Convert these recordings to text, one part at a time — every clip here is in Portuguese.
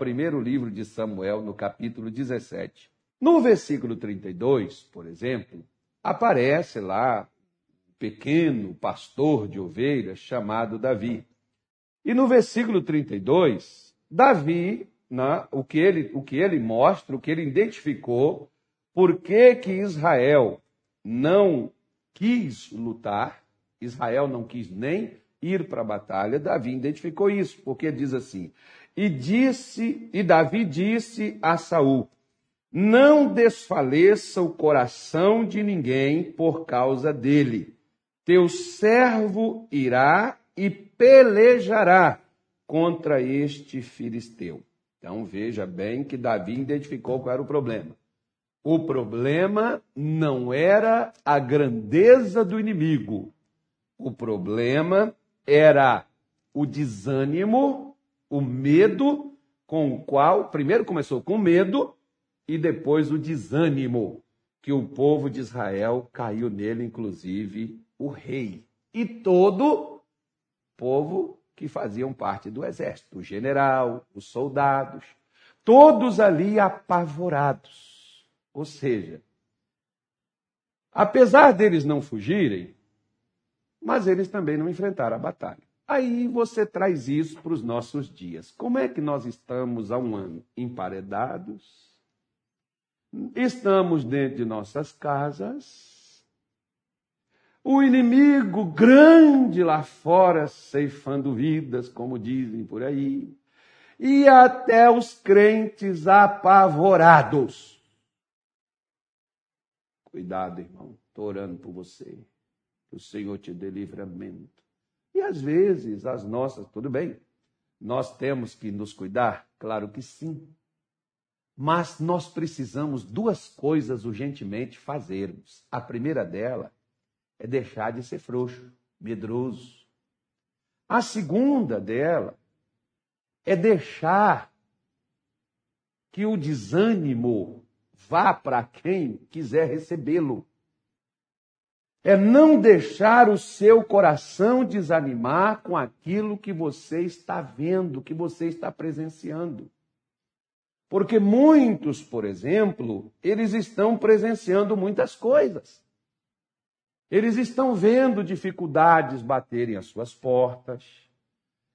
primeiro livro de Samuel, no capítulo 17. No versículo 32, por exemplo, aparece lá um pequeno pastor de ovelhas chamado Davi. E no versículo 32, Davi, né, o, que ele, o que ele mostra, o que ele identificou, por que, que Israel não quis lutar, Israel não quis nem ir para a batalha, Davi identificou isso, porque diz assim: "E disse, e Davi disse a Saul: Não desfaleça o coração de ninguém por causa dele. Teu servo irá e pelejará contra este filisteu. Então veja bem que Davi identificou qual era o problema. O problema não era a grandeza do inimigo. O problema era o desânimo, o medo com o qual, primeiro começou com medo e depois o desânimo, que o povo de Israel caiu nele, inclusive o rei. E todo povo que faziam parte do exército, o general, os soldados, todos ali apavorados. Ou seja, apesar deles não fugirem, mas eles também não enfrentaram a batalha. Aí você traz isso para os nossos dias. Como é que nós estamos há um ano? Emparedados, estamos dentro de nossas casas, o inimigo grande lá fora, ceifando vidas, como dizem por aí, e até os crentes apavorados. Cuidado, irmão, estou orando por você. Que o Senhor te dê livramento. E às vezes, as nossas, tudo bem, nós temos que nos cuidar? Claro que sim. Mas nós precisamos duas coisas urgentemente fazermos. A primeira dela é deixar de ser frouxo, medroso. A segunda dela é deixar que o desânimo vá para quem quiser recebê-lo. É não deixar o seu coração desanimar com aquilo que você está vendo, que você está presenciando. Porque muitos, por exemplo, eles estão presenciando muitas coisas. Eles estão vendo dificuldades baterem às suas portas.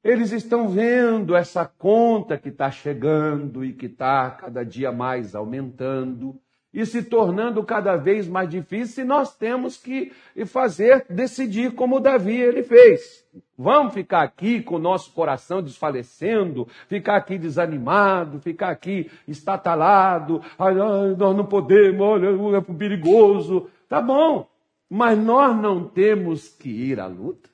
Eles estão vendo essa conta que está chegando e que está cada dia mais aumentando e se tornando cada vez mais difícil. E nós temos que fazer, decidir como Davi ele fez. Vamos ficar aqui com o nosso coração desfalecendo, ficar aqui desanimado, ficar aqui estatalado, ai, ai, nós não podemos, olha, é perigoso. Tá bom, mas nós não temos que ir à luta.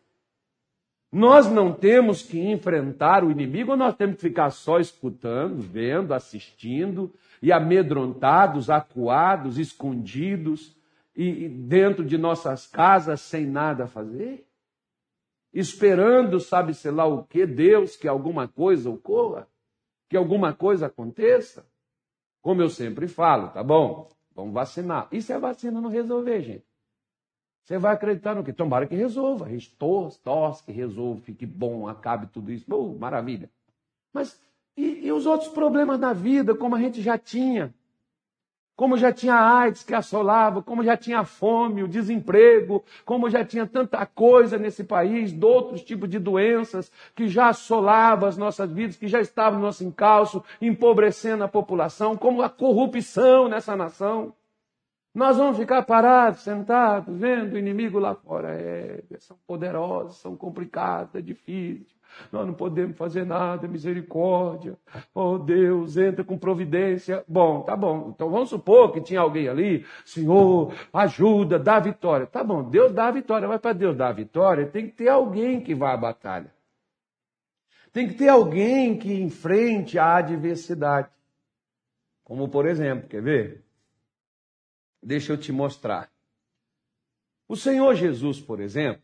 Nós não temos que enfrentar o inimigo, nós temos que ficar só escutando, vendo, assistindo, e amedrontados, acuados, escondidos, e dentro de nossas casas sem nada a fazer? Esperando, sabe-se lá o que, Deus, que alguma coisa ocorra, que alguma coisa aconteça? Como eu sempre falo, tá bom? Vamos vacinar. E se a vacina não resolver, gente? Você vai acreditar no quê? Tomara que resolva. Tosse, tosse, que resolva, fique bom, acabe tudo isso. Maravilha. Mas e, e os outros problemas da vida, como a gente já tinha? Como já tinha AIDS que assolava, como já tinha fome, o desemprego, como já tinha tanta coisa nesse país, de outros tipos de doenças que já assolavam as nossas vidas, que já estavam no nosso encalço, empobrecendo a população, como a corrupção nessa nação. Nós vamos ficar parados, sentados, vendo o inimigo lá fora. É, são poderosos, são complicados, é difícil. Nós não podemos fazer nada, misericórdia. Oh Deus, entra com providência. Bom, tá bom. Então vamos supor que tinha alguém ali, Senhor, ajuda, dá vitória. Tá bom, Deus dá a vitória. Mas para Deus dar a vitória, tem que ter alguém que vá à batalha. Tem que ter alguém que enfrente a adversidade. Como por exemplo, quer ver? Deixa eu te mostrar. O Senhor Jesus, por exemplo,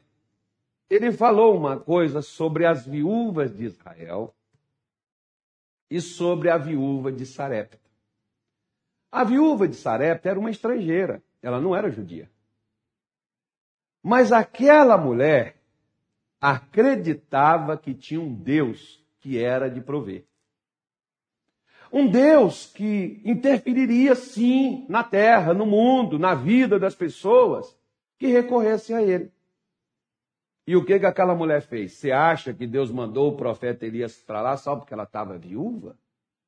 ele falou uma coisa sobre as viúvas de Israel e sobre a viúva de Sarepta. A viúva de Sarepta era uma estrangeira, ela não era judia. Mas aquela mulher acreditava que tinha um Deus que era de prover. Um Deus que interferiria sim na terra, no mundo, na vida das pessoas que recorressem a ele. E o que, que aquela mulher fez? Você acha que Deus mandou o profeta Elias para lá só porque ela estava viúva?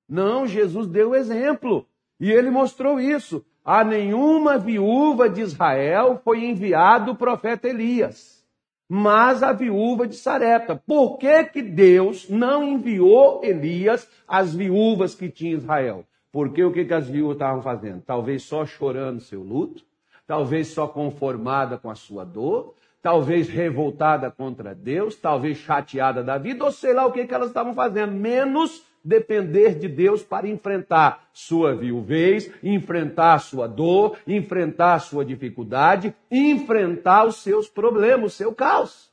Não, Jesus deu exemplo. E ele mostrou isso. A nenhuma viúva de Israel foi enviado o profeta Elias, mas a viúva de Sarepta. Por que, que Deus não enviou Elias às viúvas que tinha Israel? Porque o que, que as viúvas estavam fazendo? Talvez só chorando seu luto, talvez só conformada com a sua dor, talvez revoltada contra Deus, talvez chateada da vida, ou sei lá o que, que elas estavam fazendo, menos depender de Deus para enfrentar sua viuvez, enfrentar sua dor, enfrentar sua dificuldade, enfrentar os seus problemas, o seu caos.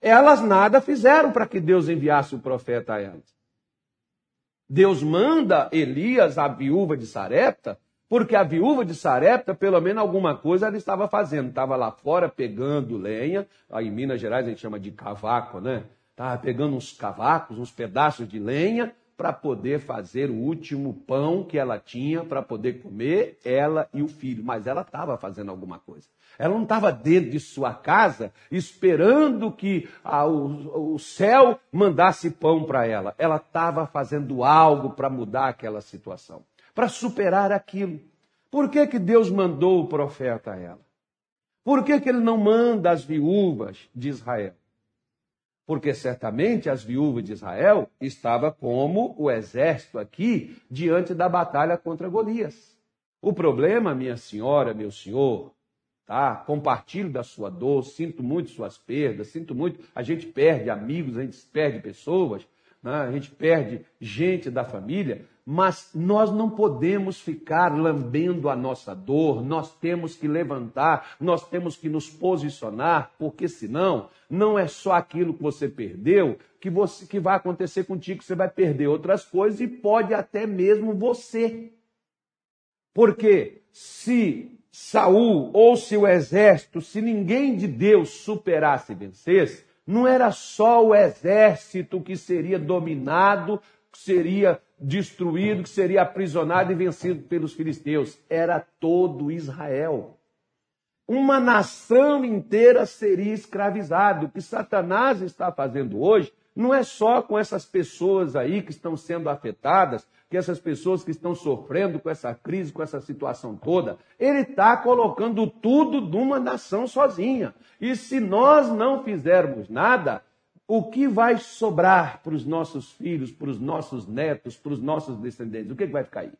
Elas nada fizeram para que Deus enviasse o profeta a elas. Deus manda Elias, a viúva de Sarepta, porque a viúva de Sarepta, pelo menos alguma coisa ela estava fazendo. Estava lá fora pegando lenha. Aí em Minas Gerais a gente chama de cavaco, né? Estava pegando uns cavacos, uns pedaços de lenha, para poder fazer o último pão que ela tinha para poder comer, ela e o filho. Mas ela estava fazendo alguma coisa. Ela não estava dentro de sua casa esperando que a, o, o céu mandasse pão para ela. Ela estava fazendo algo para mudar aquela situação para superar aquilo. Por que, que Deus mandou o profeta a ela? Por que, que ele não manda as viúvas de Israel? Porque certamente as viúvas de Israel estavam como o exército aqui diante da batalha contra Golias. O problema, minha senhora, meu senhor, tá? Compartilho da sua dor, sinto muito suas perdas, sinto muito. A gente perde amigos, a gente perde pessoas, né? a gente perde gente da família, mas nós não podemos ficar lambendo a nossa dor, nós temos que levantar, nós temos que nos posicionar, porque senão não é só aquilo que você perdeu que, você, que vai acontecer contigo, você vai perder outras coisas e pode até mesmo você. Porque se Saul ou se o exército, se ninguém de Deus superasse e vencesse, não era só o exército que seria dominado, seria destruído, que seria aprisionado e vencido pelos filisteus. Era todo Israel. Uma nação inteira seria escravizada. O que Satanás está fazendo hoje não é só com essas pessoas aí que estão sendo afetadas, que essas pessoas que estão sofrendo com essa crise, com essa situação toda. Ele está colocando tudo numa nação sozinha. E se nós não fizermos nada, o que vai sobrar para os nossos filhos, para os nossos netos, para os nossos descendentes? O que, que vai ficar aí?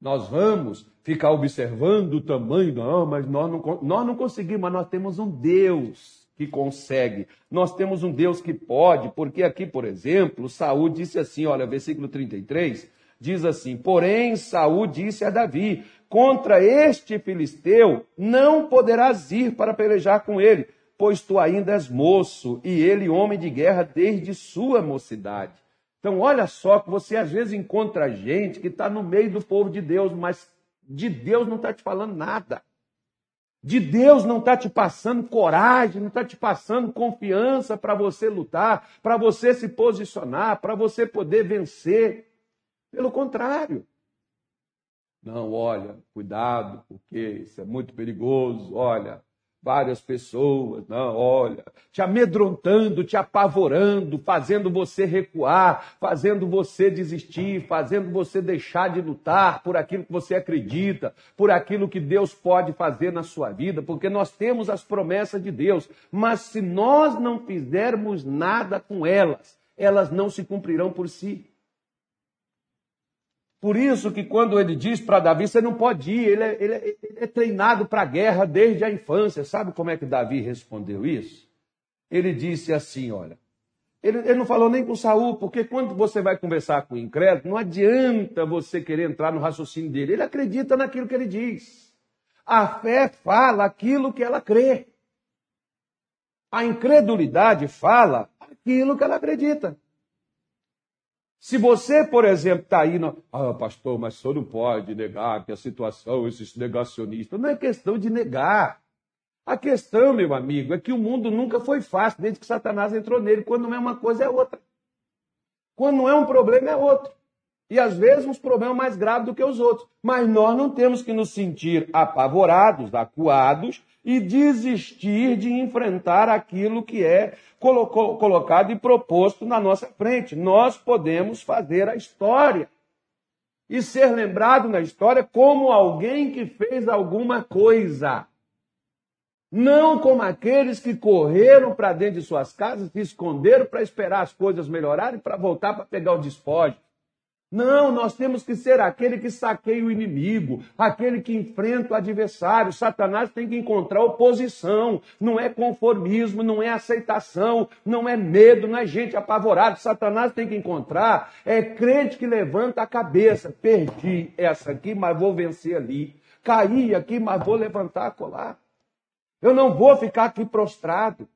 Nós vamos ficar observando o tamanho, não, mas nós não, nós não conseguimos, mas nós temos um Deus que consegue. Nós temos um Deus que pode, porque aqui, por exemplo, Saul disse assim, olha, versículo 33, diz assim: "Porém Saul disse a Davi: Contra este filisteu não poderás ir para pelejar com ele, pois tu ainda és moço, e ele homem de guerra desde sua mocidade. Então, olha só que você às vezes encontra gente que está no meio do povo de Deus, mas de Deus não está te falando nada. De Deus não está te passando coragem, não está te passando confiança para você lutar, para você se posicionar, para você poder vencer. Pelo contrário. Não, olha, cuidado, porque isso é muito perigoso. Olha, várias pessoas, não, olha, te amedrontando, te apavorando, fazendo você recuar, fazendo você desistir, fazendo você deixar de lutar por aquilo que você acredita, por aquilo que Deus pode fazer na sua vida, porque nós temos as promessas de Deus, mas se nós não fizermos nada com elas, elas não se cumprirão por si. Por isso que quando ele diz para Davi, você não pode ir, ele é, ele é, ele é treinado para a guerra desde a infância. Sabe como é que Davi respondeu isso? Ele disse assim, olha, ele, ele, não falou nem com Saul, porque quando você vai conversar com o incrédulo, não adianta você querer entrar no raciocínio dele. Ele acredita naquilo que ele diz. A fé fala aquilo que ela crê. A incredulidade fala aquilo que ela acredita. Se você, por exemplo, está aí, no... ah, pastor, mas o senhor não pode negar que a situação, esses negacionistas, não é questão de negar. A questão, meu amigo, é que o mundo nunca foi fácil desde que Satanás entrou nele. Quando não é uma coisa, é outra. Quando não é um problema, é outro. E às vezes uns problemas mais graves do que os outros. Mas nós não temos que nos sentir apavorados, acuados e desistir de enfrentar aquilo que é colocado e proposto na nossa frente. Nós podemos fazer a história e ser lembrado na história como alguém que fez alguma coisa. Não como aqueles que correram para dentro de suas casas, se esconderam para esperar as coisas melhorarem, para voltar para pegar o despojo. Não, nós temos que ser aquele que saqueia o inimigo, aquele que enfrenta o adversário. Satanás tem que encontrar oposição, não é conformismo, não é aceitação, não é medo, não é gente apavorada. Satanás tem que encontrar é crente que levanta a cabeça. Perdi essa aqui, mas vou vencer ali. Caí aqui, mas vou levantar colar. Eu não vou ficar aqui prostrado.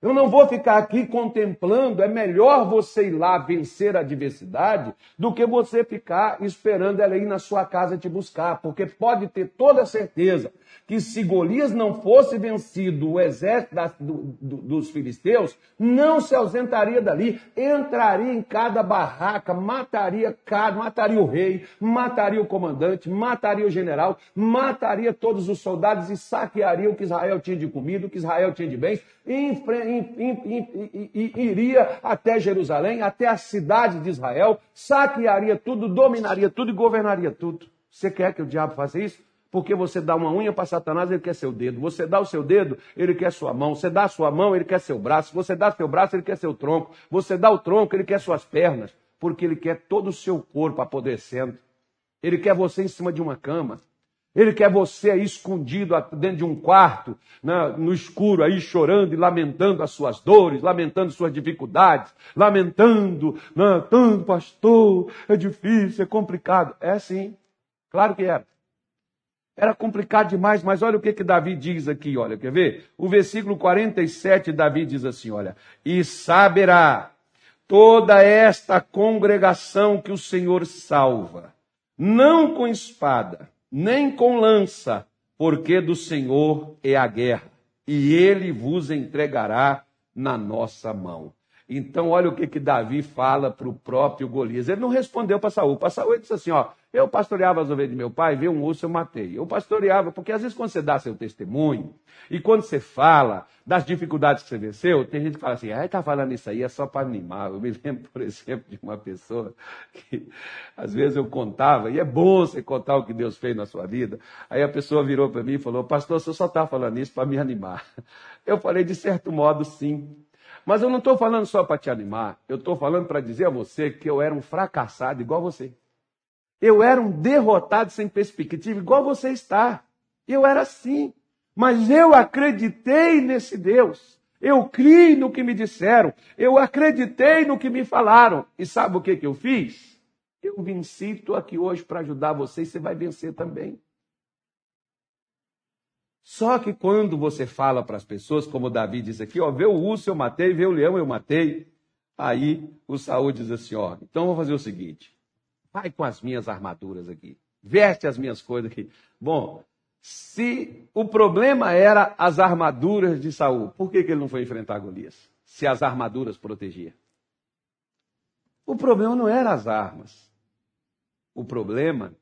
Eu não vou ficar aqui contemplando. É melhor você ir lá vencer a adversidade do que você ficar esperando ela ir na sua casa te buscar. Porque pode ter toda certeza que se Golias não fosse vencido, o exército das, do, do, dos filisteus não se ausentaria dali, entraria em cada barraca, mataria cada, mataria o rei, mataria o comandante, mataria o general, mataria todos os soldados e saquearia o que Israel tinha de comida, o que Israel tinha de bens, e, e, e, e iria até Jerusalém, até a cidade de Israel, saquearia tudo, dominaria tudo e governaria tudo. Você quer que o diabo faça isso? Porque você dá uma unha para Satanás, ele quer seu dedo. Você dá o seu dedo, ele quer sua mão. Você dá a sua mão, ele quer seu braço. Você dá seu braço, ele quer seu tronco. Você dá o tronco, ele quer suas pernas. Porque ele quer todo o seu corpo apodrecendo. Ele quer você em cima de uma cama. Ele quer você aí escondido dentro de um quarto, né, no escuro, aí chorando e lamentando as suas dores, lamentando suas dificuldades, lamentando, né, tanto pastor, é difícil, é complicado. É sim, claro que é. Era complicado demais, mas olha o que, que Davi diz aqui, olha, quer ver? O versículo 47, Davi diz assim, olha, e saberá toda esta congregação que o Senhor salva, não com espada, nem com lança, porque do Senhor é a guerra, e ele vos entregará na nossa mão. Então, olha o que, que Davi fala para o próprio Golias. Ele não respondeu para Saul. Para Saul, ele disse assim: ó, eu pastoreava as ovelhas de meu pai, vi um urso, eu matei. Eu pastoreava, porque às vezes quando você dá seu testemunho, e quando você fala das dificuldades que você venceu, tem gente que fala assim, ah, está falando isso aí é só para animar. Eu me lembro, por exemplo, de uma pessoa que às vezes eu contava, e é bom você contar o que Deus fez na sua vida. Aí a pessoa virou para mim e falou, pastor, você só está falando isso para me animar. Eu falei, de certo modo, sim. Mas eu não estou falando só para te animar, eu estou falando para dizer a você que eu era um fracassado igual você. Eu era um derrotado sem perspectiva, igual você está. Eu era assim. Mas eu acreditei nesse Deus. Eu criei no que me disseram. Eu acreditei no que me falaram. E sabe o que, que eu fiz? Eu venci, estou aqui hoje para ajudar você e você vai vencer também. Só que quando você fala para as pessoas, como Davi diz aqui, ó, vê o urso eu matei, vê o leão eu matei, aí o Saúl diz assim, ó, então vou fazer o seguinte, vai com as minhas armaduras aqui, veste as minhas coisas aqui. Bom, se o problema era as armaduras de Saul, por que, que ele não foi enfrentar Golias? Se as armaduras protegiam. O problema não era as armas. O problema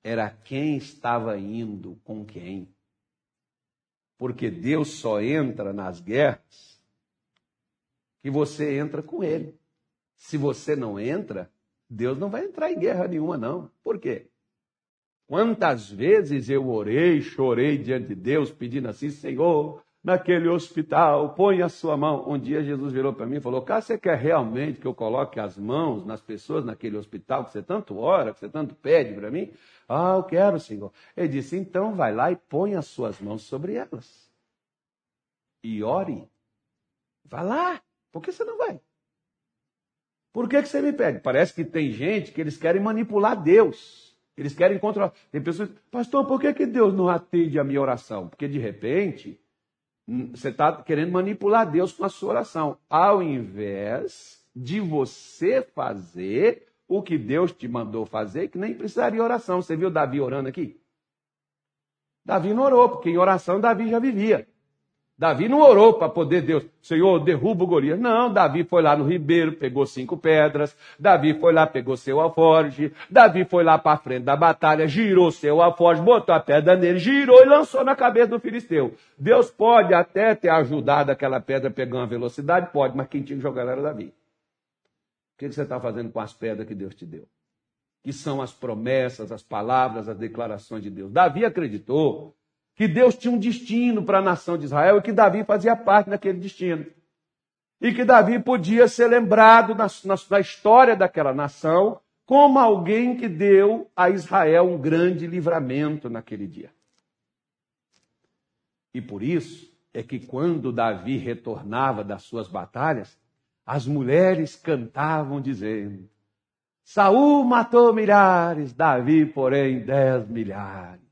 era quem estava indo com quem. Porque Deus só entra nas guerras que você entra com Ele. Se você não entra, Deus não vai entrar em guerra nenhuma, não. Por quê? Quantas vezes eu orei, chorei diante de Deus, pedindo assim, Senhor, naquele hospital, põe a sua mão. Um dia Jesus virou para mim e falou: Cara, você quer realmente que eu coloque as mãos nas pessoas naquele hospital que você tanto ora, que você tanto pede para mim? Ah, eu quero, Senhor. Ele disse: Então vai lá e põe as suas mãos sobre elas. E ore. Vá lá. Por que você não vai? Por que, que você me pede? Parece que tem gente que eles querem manipular Deus. Eles querem controlar. Tem pessoas, pastor, por que, que Deus não atende a minha oração? Porque de repente você está querendo manipular Deus com a sua oração, ao invés de você fazer o que Deus te mandou fazer, que nem precisaria oração. Você viu Davi orando aqui? Davi não orou, porque em oração Davi já vivia. Davi não orou para poder Deus, Senhor, derruba o Golias. Não, Davi foi lá no ribeiro, pegou cinco pedras. Davi foi lá, pegou seu alforge. Davi foi lá para frente da batalha, girou seu alforge, botou a pedra nele, girou e lançou na cabeça do filisteu. Deus pode até ter ajudado aquela pedra a pegar uma velocidade, pode, mas quem tinha que jogar era Davi. O que você está fazendo com as pedras que Deus te deu? Que são as promessas, as palavras, as declarações de Deus. Davi acreditou que Deus tinha um destino para a nação de Israel e que Davi fazia parte daquele destino. E que Davi podia ser lembrado na, na, na história daquela nação como alguém que deu a Israel um grande livramento naquele dia. E por isso é que quando Davi retornava das suas batalhas, as mulheres cantavam dizendo: Saul matou milhares, Davi, porém, dez milhares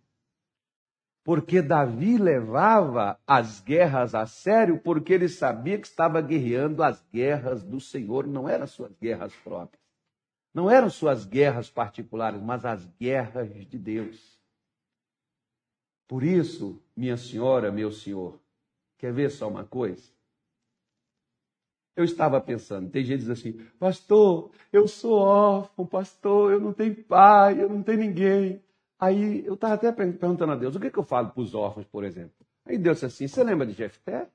porque Davi levava as guerras a sério, porque ele sabia que estava guerreando as guerras do Senhor, não eram suas guerras próprias. Não eram suas guerras particulares, mas as guerras de Deus. Por isso, minha senhora, meu senhor, quer ver só uma coisa? Eu estava pensando, tem gente que diz assim, pastor, eu sou órfão, pastor, eu não tenho pai, eu não tenho ninguém. Aí eu estava até perguntando a Deus, o que, que eu falo para os órfãos, por exemplo? Aí Deus disse assim, você lembra de Jefté?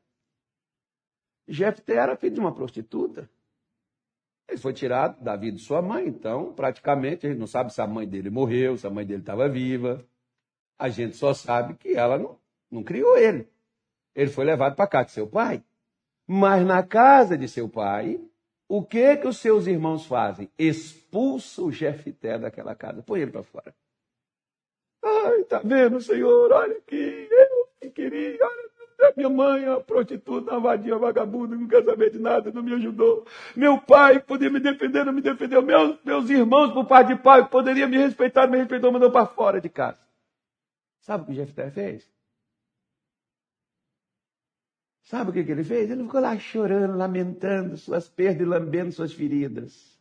Jefté era filho de uma prostituta. Ele foi tirado da vida de sua mãe, então praticamente a gente não sabe se a mãe dele morreu, se a mãe dele estava viva. A gente só sabe que ela não, não criou ele. Ele foi levado para casa de seu pai. Mas na casa de seu pai, o que que os seus irmãos fazem? Expulsam o Jefté daquela casa, põe ele para fora. Ai, tá vendo, Senhor? Olha aqui, eu que queria, olha, minha mãe, a prostituta, a vadia, a vagabunda, não quer saber de nada, não me ajudou. Meu pai podia me defender, não me defendeu. Meus, meus irmãos, por parte de pai, poderia me respeitar, me respeitou, mandou para fora de casa. Sabe o que Jefté fez? Sabe o que, que ele fez? Ele ficou lá chorando, lamentando suas perdas e lambendo suas feridas.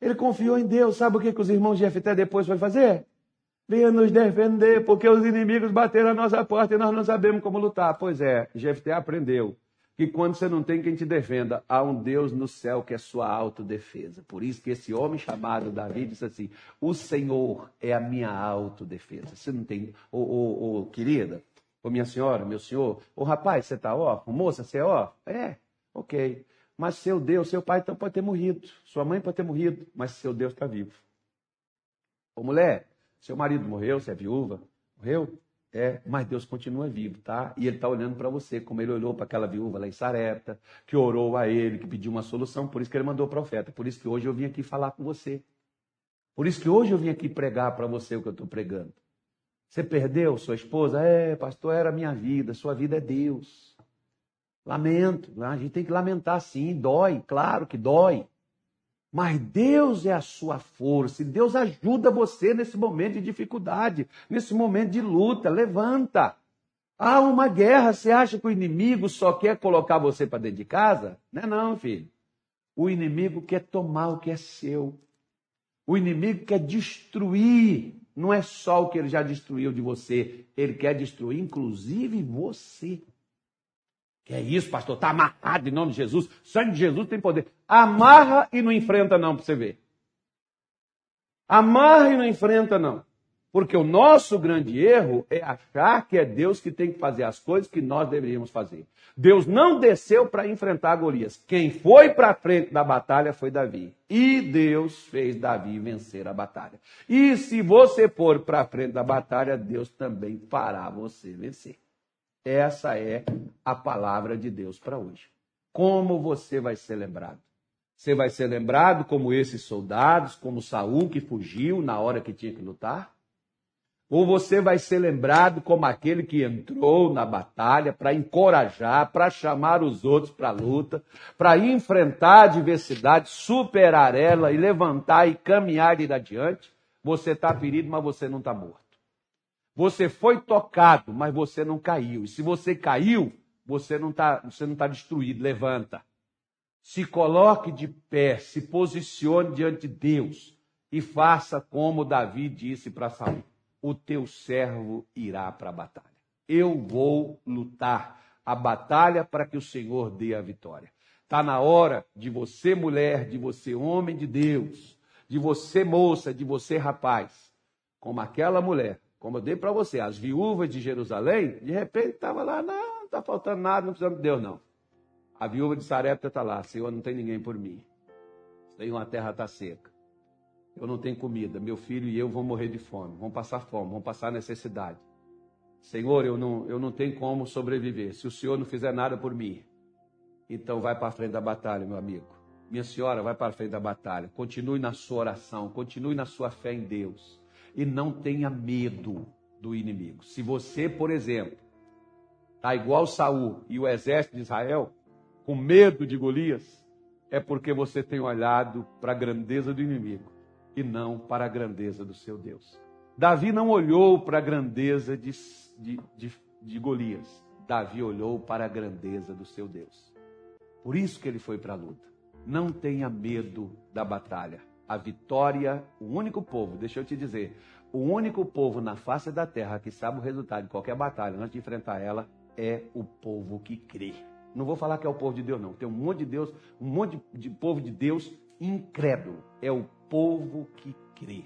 Ele confiou em Deus. Sabe o que, que os irmãos de Jefté depois foi fazer? Venha nos defender, porque os inimigos bateram a nossa porta e nós não sabemos como lutar. Pois é, Jefté aprendeu que quando você não tem quem te defenda, há um Deus no céu que é sua autodefesa. Por isso que esse homem chamado Davi disse assim: O Senhor é a minha autodefesa. Você não tem. Ô, ô, ô querida, ô minha senhora, meu senhor, ô rapaz, você está órfão? Moça, você é? É, ok. Mas seu Deus, seu pai então pode ter morrido, sua mãe pode ter morrido, mas seu Deus está vivo. Ô mulher, seu marido morreu, você é viúva, morreu? É, mas Deus continua vivo, tá? E Ele está olhando para você, como Ele olhou para aquela viúva lá em Sarepta, que orou a Ele, que pediu uma solução, por isso que Ele mandou o profeta. Por isso que hoje eu vim aqui falar com você. Por isso que hoje eu vim aqui pregar para você o que eu estou pregando. Você perdeu sua esposa? É, pastor, era minha vida, sua vida é Deus. Lamento, a gente tem que lamentar sim, dói, claro que dói. Mas Deus é a sua força, e Deus ajuda você nesse momento de dificuldade, nesse momento de luta. Levanta. Há uma guerra, você acha que o inimigo só quer colocar você para dentro de casa? Não é não, filho. O inimigo quer tomar o que é seu. O inimigo quer destruir. Não é só o que ele já destruiu de você, ele quer destruir inclusive você. Que é isso, pastor? Está amarrado em nome de Jesus. O sangue de Jesus tem poder. Amarra e não enfrenta, não, para você ver. Amarra e não enfrenta, não. Porque o nosso grande erro é achar que é Deus que tem que fazer as coisas que nós deveríamos fazer. Deus não desceu para enfrentar Golias. Quem foi para frente da batalha foi Davi. E Deus fez Davi vencer a batalha. E se você for para frente da batalha, Deus também fará você vencer. Essa é a palavra de Deus para hoje. Como você vai ser lembrado? Você vai ser lembrado como esses soldados, como Saul que fugiu na hora que tinha que lutar? Ou você vai ser lembrado como aquele que entrou na batalha para encorajar, para chamar os outros para a luta, para enfrentar a adversidade, superar ela e levantar e caminhar e ir adiante? Você está ferido, mas você não está morto. Você foi tocado, mas você não caiu. E se você caiu, você não está tá destruído. Levanta. Se coloque de pé, se posicione diante de Deus e faça como Davi disse para Saul: o teu servo irá para a batalha. Eu vou lutar a batalha para que o Senhor dê a vitória. Está na hora de você, mulher, de você, homem de Deus, de você, moça, de você, rapaz, como aquela mulher, como eu dei para você, as viúvas de Jerusalém, de repente estava lá, não, está faltando nada, não precisamos de Deus, não. A viúva de Sarepta está lá, Senhor, não tem ninguém por mim. Senhor, a terra está seca. Eu não tenho comida, meu filho e eu vão morrer de fome, vão passar fome, vão passar necessidade. Senhor, eu não, eu não tenho como sobreviver. Se o Senhor não fizer nada por mim, então vai para a frente da batalha, meu amigo. Minha senhora, vai para a frente da batalha. Continue na sua oração, continue na sua fé em Deus. E não tenha medo do inimigo. Se você, por exemplo, está igual Saul e o exército de Israel, com medo de Golias, é porque você tem olhado para a grandeza do inimigo e não para a grandeza do seu Deus. Davi não olhou para a grandeza de, de, de, de Golias. Davi olhou para a grandeza do seu Deus. Por isso que ele foi para a luta. Não tenha medo da batalha. A vitória, o único povo, deixa eu te dizer, o único povo na face da terra que sabe o resultado de qualquer batalha antes de enfrentar ela é o povo que crê. Não vou falar que é o povo de Deus, não. Tem um monte de Deus, um monte de povo de Deus incrédulo. É o povo que crê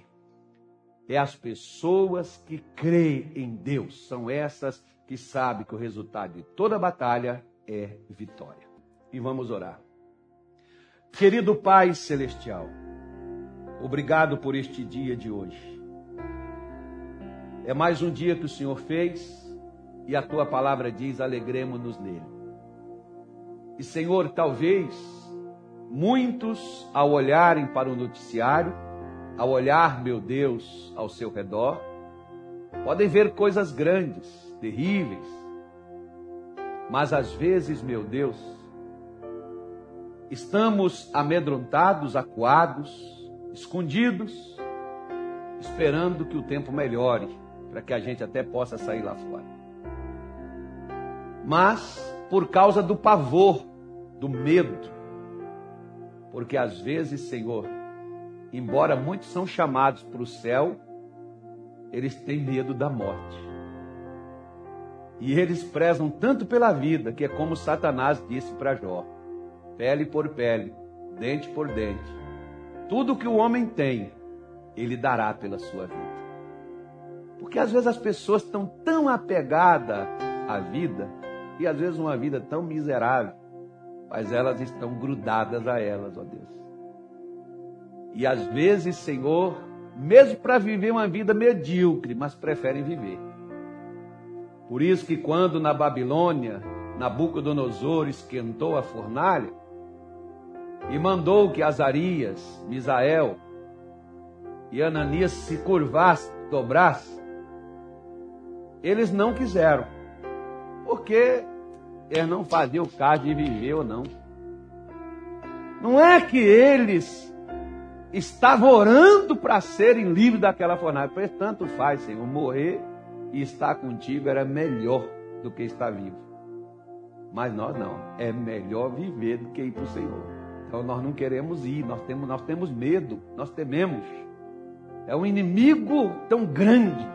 é as pessoas que creem em Deus. São essas que sabem que o resultado de toda batalha é vitória. E vamos orar. Querido Pai Celestial, obrigado por este dia de hoje. É mais um dia que o Senhor fez e a tua palavra diz: alegremos-nos nele. E Senhor, talvez muitos, ao olharem para o noticiário, ao olhar, meu Deus, ao seu redor, podem ver coisas grandes, terríveis, mas às vezes, meu Deus, estamos amedrontados, acuados, escondidos, esperando que o tempo melhore, para que a gente até possa sair lá fora. Mas, por causa do pavor, do medo, porque às vezes, Senhor, embora muitos são chamados para o céu, eles têm medo da morte. E eles prezam tanto pela vida, que é como Satanás disse para Jó: pele por pele, dente por dente. Tudo que o homem tem, ele dará pela sua vida. Porque às vezes as pessoas estão tão apegadas à vida, e às vezes uma vida tão miserável, mas elas estão grudadas a elas, ó Deus. E às vezes, Senhor, mesmo para viver uma vida medíocre, mas preferem viver. Por isso que quando na Babilônia, Nabucodonosor esquentou a fornalha e mandou que Azarias, Misael e Ananias se curvassem, dobrassem, eles não quiseram, porque eles não faziam caso de viver ou não. Não é que eles estava orando para serem livres daquela fornalha. Pois tanto faz, Senhor, morrer e estar contigo era melhor do que estar vivo. Mas nós não. É melhor viver do que ir para o Senhor. Então nós não queremos ir, nós temos, nós temos medo, nós tememos. É um inimigo tão grande.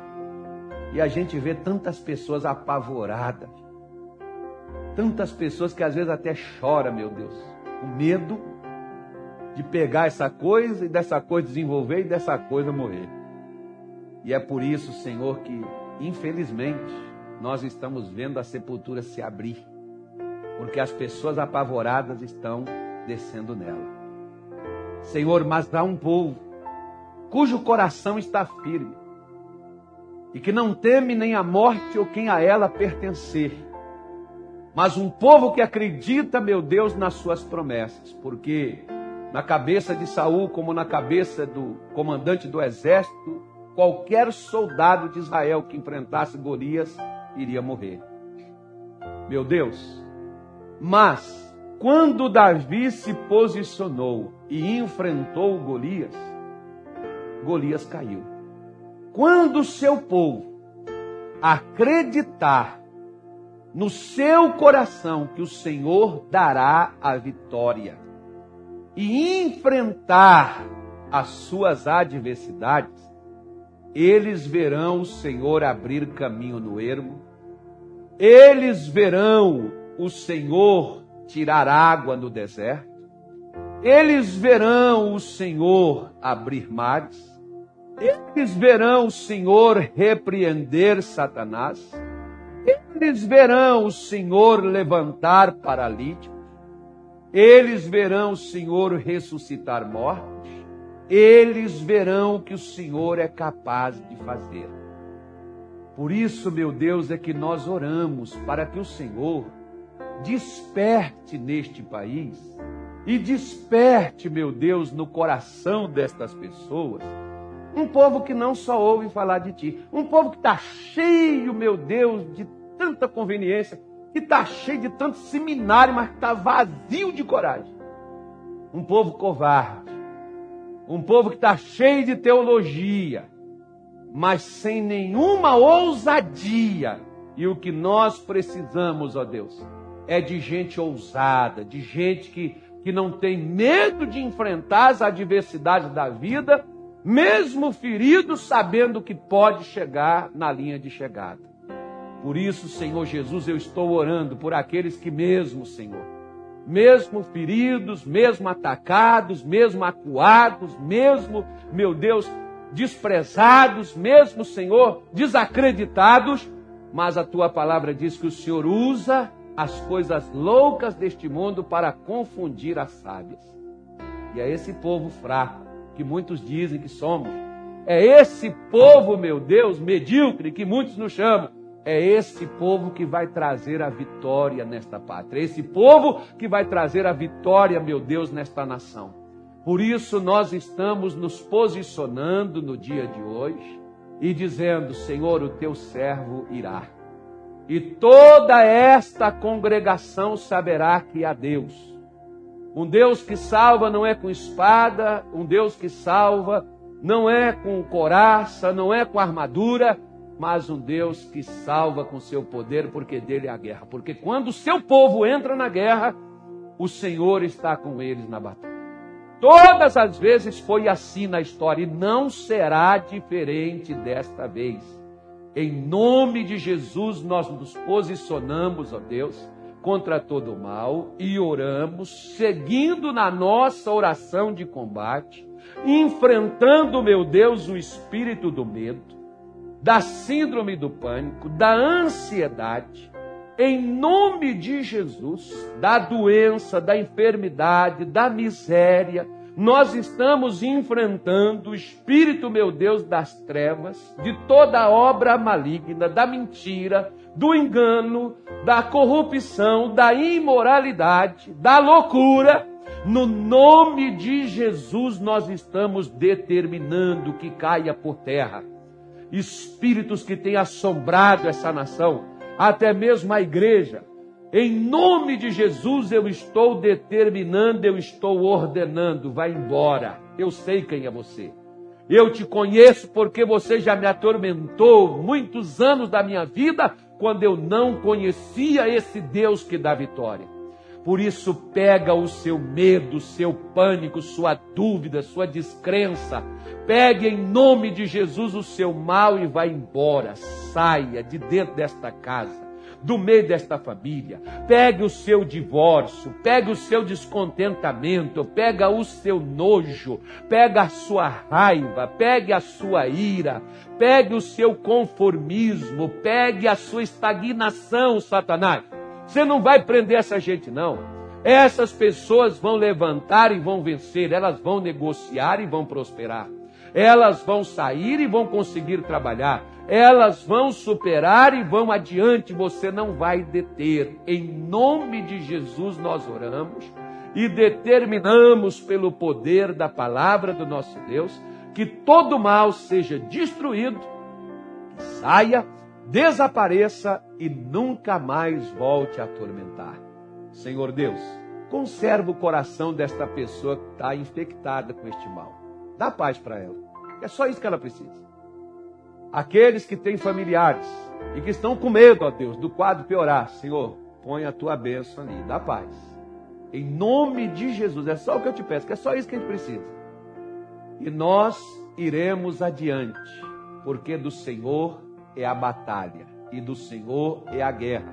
E a gente vê tantas pessoas apavoradas. Tantas pessoas que às vezes até choram, meu Deus. O medo de pegar essa coisa e dessa coisa desenvolver e dessa coisa morrer. E é por isso, Senhor, que infelizmente nós estamos vendo a sepultura se abrir, porque as pessoas apavoradas estão descendo nela. Senhor, mas há um povo cujo coração está firme e que não teme nem a morte ou quem a ela pertencer, mas um povo que acredita, meu Deus, nas suas promessas, porque na cabeça de Saul, como na cabeça do comandante do exército, qualquer soldado de Israel que enfrentasse Golias iria morrer. Meu Deus, mas quando Davi se posicionou e enfrentou Golias, Golias caiu. Quando seu povo acreditar no seu coração que o Senhor dará a vitória, e enfrentar as suas adversidades, eles verão o Senhor abrir caminho no ermo Eles verão o Senhor tirar água no deserto. Eles verão o Senhor abrir mares. Eles verão o Senhor repreender Satanás. Eles verão o Senhor levantar paralíticos. Eles verão o Senhor ressuscitar mortos. Eles verão o que o Senhor é capaz de fazer. Por isso, meu Deus, é que nós oramos para que o Senhor desperte neste país e desperte, meu Deus, no coração destas pessoas um povo que não só ouve falar de ti. Um povo que está cheio, meu Deus, de tanta conveniência, que está cheio de tanto seminário, mas está vazio de coragem. Um povo covarde. Um povo que está cheio de teologia, mas sem nenhuma ousadia. E o que nós precisamos, ó Deus, é de gente ousada, de gente que, que não tem medo de enfrentar as adversidades da vida mesmo ferido, sabendo que pode chegar na linha de chegada. Por isso, Senhor Jesus, eu estou orando por aqueles que, mesmo, Senhor, mesmo feridos, mesmo atacados, mesmo acuados, mesmo, meu Deus, desprezados, mesmo, Senhor, desacreditados, mas a tua palavra diz que o Senhor usa as coisas loucas deste mundo para confundir as sábias. E é esse povo fraco que muitos dizem que somos. É esse povo, meu Deus, medíocre, que muitos nos chamam. É esse povo que vai trazer a vitória nesta pátria. É esse povo que vai trazer a vitória, meu Deus, nesta nação. Por isso nós estamos nos posicionando no dia de hoje e dizendo: Senhor, o teu servo irá. E toda esta congregação saberá que há Deus um Deus que salva não é com espada, um Deus que salva não é com coraça, não é com armadura, mas um Deus que salva com seu poder, porque dele é a guerra. Porque quando o seu povo entra na guerra, o Senhor está com eles na batalha. Todas as vezes foi assim na história e não será diferente desta vez. Em nome de Jesus, nós nos posicionamos, ó Deus contra todo o mal e oramos, seguindo na nossa oração de combate, enfrentando, meu Deus, o espírito do medo, da síndrome do pânico, da ansiedade, em nome de Jesus, da doença, da enfermidade, da miséria, nós estamos enfrentando o espírito, meu Deus, das trevas, de toda obra maligna, da mentira, do engano, da corrupção, da imoralidade, da loucura. No nome de Jesus, nós estamos determinando que caia por terra espíritos que têm assombrado essa nação, até mesmo a igreja. Em nome de Jesus, eu estou determinando, eu estou ordenando, vai embora. Eu sei quem é você. Eu te conheço porque você já me atormentou muitos anos da minha vida quando eu não conhecia esse Deus que dá vitória. Por isso, pega o seu medo, seu pânico, sua dúvida, sua descrença. Pegue em nome de Jesus o seu mal e vá embora. Saia de dentro desta casa do meio desta família. Pegue o seu divórcio, pegue o seu descontentamento, pega o seu nojo, pega a sua raiva, pegue a sua ira, pegue o seu conformismo, pegue a sua estagnação, Satanás. Você não vai prender essa gente, não. Essas pessoas vão levantar e vão vencer, elas vão negociar e vão prosperar. Elas vão sair e vão conseguir trabalhar elas vão superar e vão adiante, você não vai deter. Em nome de Jesus nós oramos e determinamos pelo poder da palavra do nosso Deus que todo mal seja destruído, saia, desapareça e nunca mais volte a atormentar. Senhor Deus, conserva o coração desta pessoa que está infectada com este mal. Dá paz para ela. É só isso que ela precisa. Aqueles que têm familiares e que estão com medo, ó Deus, do quadro piorar, Senhor, põe a tua bênção ali, dá paz. Em nome de Jesus, é só o que eu te peço, que é só isso que a gente precisa. E nós iremos adiante, porque do Senhor é a batalha. e do Senhor é a guerra,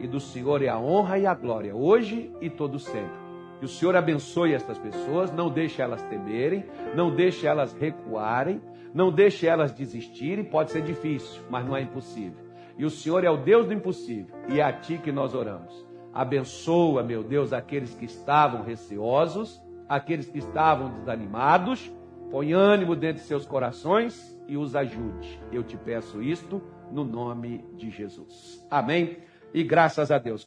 e do Senhor é a honra e a glória, hoje e todo sempre. Que o Senhor abençoe estas pessoas, não deixe elas temerem, não deixe elas recuarem, não deixe elas desistirem. Pode ser difícil, mas não é impossível. E o Senhor é o Deus do impossível, e é a Ti que nós oramos. Abençoa, meu Deus, aqueles que estavam receosos, aqueles que estavam desanimados. Põe ânimo dentro de seus corações e os ajude. Eu te peço isto no nome de Jesus. Amém. E graças a Deus.